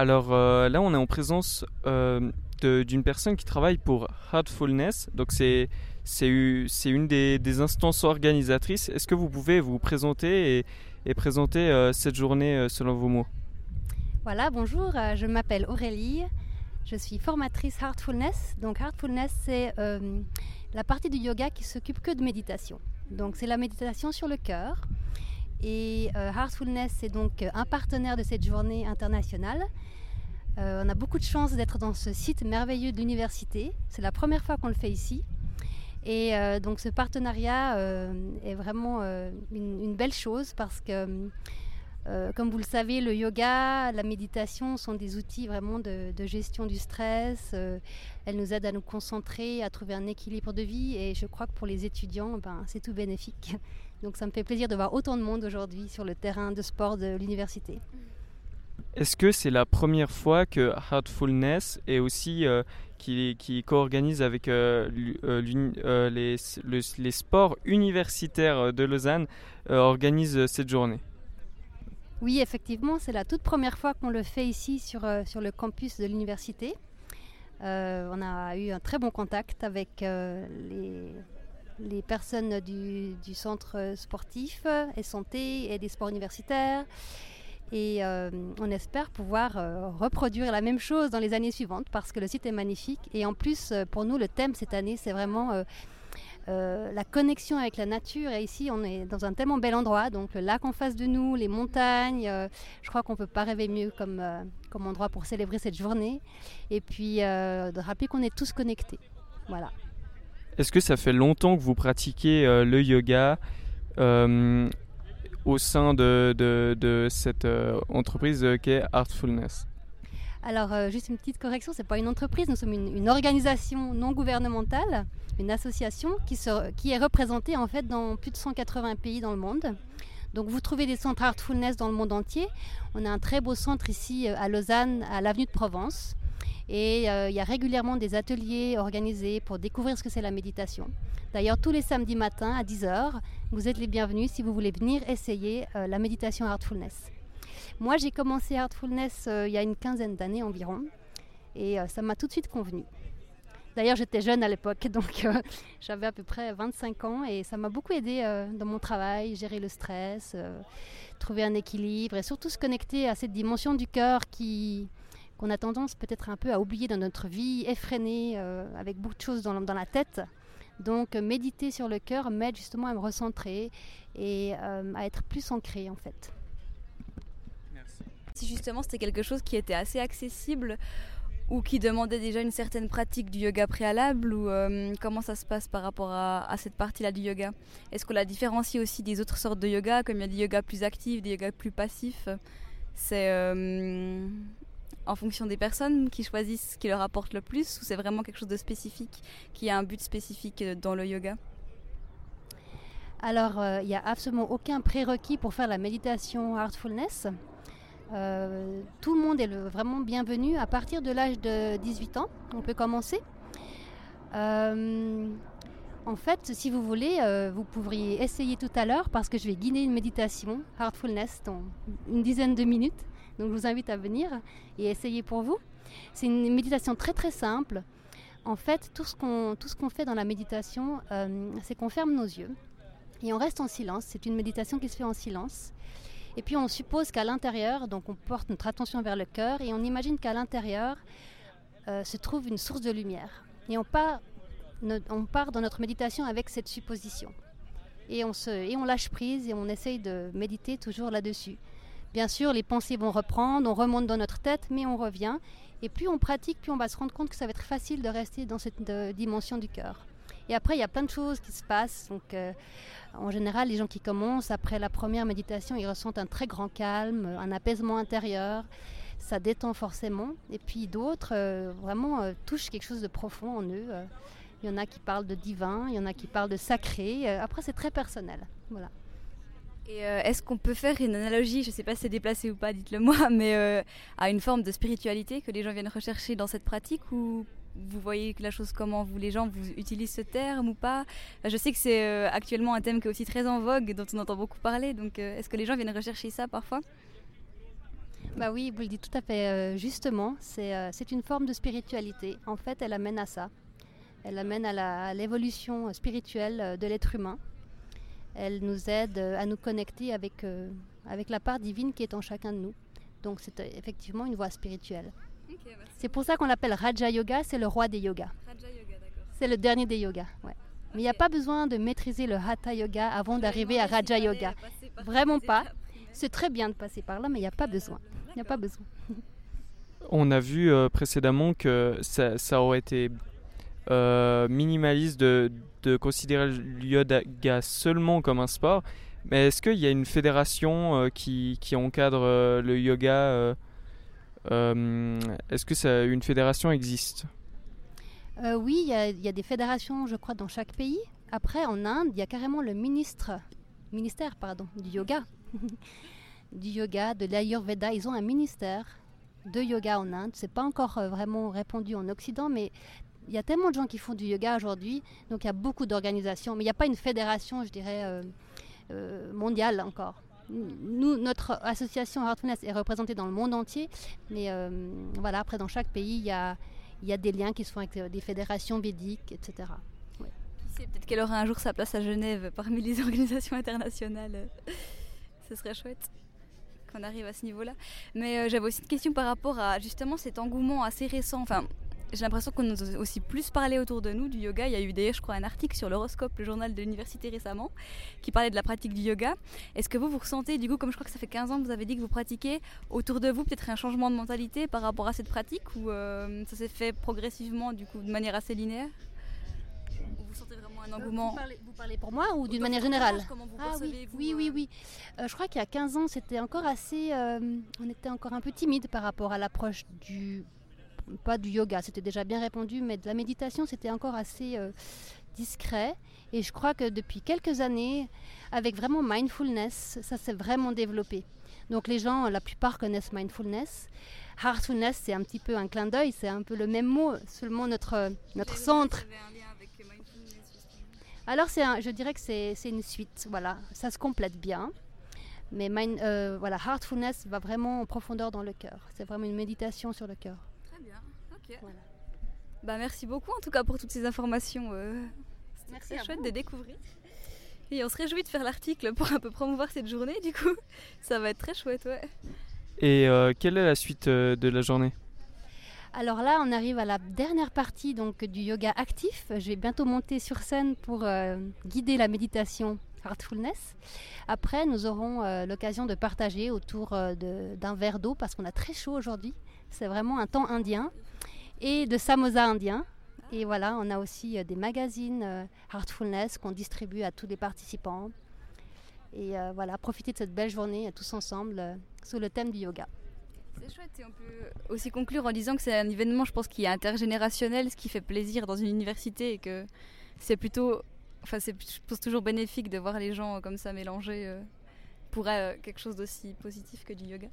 Alors là, on est en présence d'une personne qui travaille pour Heartfulness. Donc c'est une des, instances organisatrices. Est-ce que vous pouvez vous présenter et, présenter cette journée selon vos mots? Voilà, bonjour, je m'appelle Aurélie. Je suis formatrice Heartfulness. Donc Heartfulness, c'est la partie du yoga qui s'occupe que de méditation. Donc c'est la méditation sur le cœur. Et euh, Heartfulness c'est donc un partenaire de cette journée internationale. Euh, on a beaucoup de chance d'être dans ce site merveilleux de l'université. C'est la première fois qu'on le fait ici. Et euh, donc ce partenariat est vraiment une, belle chose parce que euh, comme vous le savez, le yoga, la méditation sont des outils vraiment de, gestion du stress. Euh, elles nous aident à nous concentrer, à trouver un équilibre de vie. Et je crois que pour les étudiants, ben, c'est tout bénéfique. Donc ça me fait plaisir de voir autant de monde aujourd'hui sur le terrain de sport de l'université. Est-ce que c'est la première fois que Heartfulness et aussi euh, qui, qui co-organise avec les, les, sports universitaires de Lausanne organise cette journée? Oui, effectivement, c'est la toute première fois qu'on le fait ici sur, euh, sur le campus de l'université. Euh, on a eu un très bon contact avec euh, les, les, personnes du, centre sportif et santé et des sports universitaires. Et on espère pouvoir reproduire la même chose dans les années suivantes parce que le site est magnifique. Et en plus, pour nous, le thème cette année, c'est vraiment euh, la connexion avec la nature. Et ici, on est dans un tellement bel endroit. Donc, le lac en face de nous, les montagnes. Euh, je crois qu'on ne peut pas rêver mieux comme, euh, comme endroit pour célébrer cette journée. Et puis, de rappeler qu'on est tous connectés. Voilà. Est-ce que ça fait longtemps que vous pratiquez le yoga au sein de, cette entreprise qu'est Artfulness? Alors, juste une petite correction, ce n'est pas une entreprise, nous sommes une, organisation non gouvernementale une association qui, qui est représentée en fait dans plus de 180 pays dans le monde. Donc vous trouvez des centres Artfulness dans le monde entier. On a un très beau centre ici euh, à Lausanne, à l'avenue de Provence. Et euh, il y a régulièrement des ateliers organisés pour découvrir ce que c'est la méditation. D'ailleurs, tous les samedis matins à 10h, vous êtes les bienvenus si vous voulez venir essayer euh, la méditation Artfulness. Moi, j'ai commencé Artfulness il y a une quinzaine d'années environ. Et ça m'a tout de suite convenu. D'ailleurs, j'étais jeune à l'époque, donc euh, j'avais à peu près 25 ans et ça m'a beaucoup aidé euh, dans mon travail, gérer le stress, euh, trouver un équilibre et surtout se connecter à cette dimension du cœur qui qu'on a tendance peut-être un peu à oublier dans notre vie effrénée, avec beaucoup de choses dans, dans la tête. Donc méditer sur le cœur m'aide justement à me recentrer et à être plus ancré en fait. Merci. Si justement c'était quelque chose qui était assez accessible ou qui demandait déjà une certaine pratique du yoga préalable ou euh, comment ça se passe par rapport à, cette partie-là du yoga? Est-ce qu'on la différencie aussi des autres sortes de yoga, comme il y a des yogas plus actifs, des yogas plus passifs? C'est euh, en fonction des personnes qui choisissent ce qui leur apporte le plus ou c'est vraiment quelque chose de spécifique qui a un but spécifique dans le yoga? Alors, euh, il n'y a absolument aucun prérequis pour faire la méditation Heartfulness. Euh, tout le monde est vraiment bienvenu. À partir de l'âge de 18 ans, on peut commencer. Euh, en fait, si vous voulez, euh, vous pourriez essayer tout à l'heure parce que je vais guider une méditation, Heartfulness, dans une dizaine de minutes. Donc je vous invite à venir et essayer pour vous. C'est une méditation très très simple. En fait, tout ce qu'on fait dans la méditation, c'est qu'on ferme nos yeux et on reste en silence. C'est une méditation qui se fait en silence. Et puis on suppose qu'à l'intérieur, donc on porte notre attention vers le cœur et on imagine qu'à l'intérieur euh, se trouve une source de lumière. Et on part, on part dans notre méditation avec cette supposition. Et on, se, et on lâche prise et on essaye de méditer toujours là-dessus. Bien sûr, les pensées vont reprendre, on remonte dans notre tête, mais on revient. Et plus on pratique, plus on va se rendre compte que ça va être facile de rester dans cette dimension du cœur. Et après, il y a plein de choses qui se passent. Donc, euh, en général, les gens qui commencent, après la première méditation, ils ressentent un très grand calme, un apaisement intérieur. Ça détend forcément. Et puis d'autres, euh, vraiment, euh, touchent quelque chose de profond en eux. Il y en a qui parlent de divin, il y en a qui parlent de sacré. après, c'est très personnel. Voilà. Et est-ce qu'on peut faire une analogie, je ne sais pas si c'est déplacé ou pas, dites-le moi, mais à une forme de spiritualité que les gens viennent rechercher dans cette pratique ou vous voyez la chose comment vous les gens utilisent ce terme ou pas? Je sais que c'est euh, actuellement un thème qui est aussi très en vogue, dont on entend beaucoup parler. Donc, euh, est-ce que les gens viennent rechercher ça parfois? Bah oui, vous le dites tout à fait euh, justement. C'est une forme de spiritualité. En fait, elle amène à ça. Elle amène à l'évolution spirituelle de l'être humain. Elle nous aide à nous connecter avec, avec la part divine qui est en chacun de nous. Donc c'est effectivement une voie spirituelle. c'est pour ça qu'on l'appelle Raja Yoga, c'est le roi des yogas. C'est le dernier des yogas. Ouais. Mais il n'y a pas besoin de maîtriser le Hatha Yoga avant d'arriver à Raja Yoga. Vraiment pas. C'est très bien de passer par là, mais il n'y a pas besoin. Il n'y a pas besoin. On a vu euh, précédemment que ça, ça aurait été euh, minimaliste de, de, considérer le yoga seulement comme un sport. Mais est-ce qu'il y a une fédération euh, qui, qui, encadre le yoga Est-ce que ça, une fédération existe? Euh, oui, il y, a des fédérations, je crois, dans chaque pays. Après, en Inde, il y a carrément le ministre, ministère pardon, du yoga. du yoga, de l'Ayurveda. Ils ont un ministère de yoga en Inde. C'est pas encore euh, vraiment répandu en Occident, mais il y a tellement de gens qui font du yoga aujourd'hui, donc il y a beaucoup d'organisations. Mais il n'y a pas une fédération, je dirais, euh, mondiale encore. Nous, notre association Heartfulness est représentée dans le monde entier, mais voilà, après dans chaque pays, il y a, des liens qui se font avec euh, des fédérations védiques, etc. Peut-être qu'elle aura un jour sa place à Genève parmi les organisations internationales. Ce serait chouette qu'on arrive à ce niveau-là. Mais euh, j'avais aussi une question par rapport à justement cet engouement assez récent. Enfin, j'ai l'impression qu'on nous a aussi plus parlé autour de nous du yoga. Il y a eu d'ailleurs, je crois, un article sur l'horoscope, le journal de l'université récemment, qui parlait de la pratique du yoga. Est-ce que vous, vous ressentez, du coup, comme je crois que ça fait 15 ans que vous avez dit que vous pratiquez, autour de vous, peut-être un changement de mentalité par rapport à cette pratique ou euh, ça s'est fait progressivement, du coup, de manière assez linéaire? Vous sentez vraiment un engouement? vous, parlez, pour moi ou d'une manière générale? Comment vous ah, oui, oui, oui, oui, euh, je crois qu'il y a 15 ans, c'était encore assez. Euh, on était encore un peu timide par rapport à l'approche du pas du yoga, c'était déjà bien répandu, mais de la méditation, c'était encore assez euh, discret. Et je crois que depuis quelques années, avec vraiment mindfulness, ça s'est vraiment développé. Donc les gens, la plupart connaissent mindfulness. Heartfulness, c'est un petit peu un clin d'œil, c'est un peu le même mot, seulement notre, notre centre. Alors c'est je dirais que c'est une suite, voilà, ça se complète bien. Mais euh, voilà, heartfulness va vraiment en profondeur dans le cœur. C'est vraiment une méditation sur le cœur. Bah, merci beaucoup en tout cas pour toutes ces informations. Euh, merci chouette vous. de découvrir. Et on se réjouit de faire l'article pour un peu promouvoir cette journée du coup. Ça va être très chouette, ouais. Et euh, quelle est la suite euh, de la journée? Alors là, on arrive à la dernière partie donc du yoga actif. Je vais bientôt monter sur scène pour guider la méditation Heartfulness. Après, nous aurons l'occasion de partager autour d'un verre d'eau parce qu'on a très chaud aujourd'hui. C'est vraiment un temps indien et de samosa indien. Et voilà, on a aussi euh, des magazines euh, Heartfulness qu'on distribue à tous les participants. Et euh, voilà, profiter de cette belle journée tous ensemble sous le thème du yoga. C'est chouette et on peut aussi conclure en disant que c'est un événement, je pense, qui est intergénérationnel, ce qui fait plaisir dans une université et que c'est plutôt, enfin, c'est, je pense, toujours bénéfique de voir les gens comme ça mélanger pour quelque chose d'aussi positif que du yoga.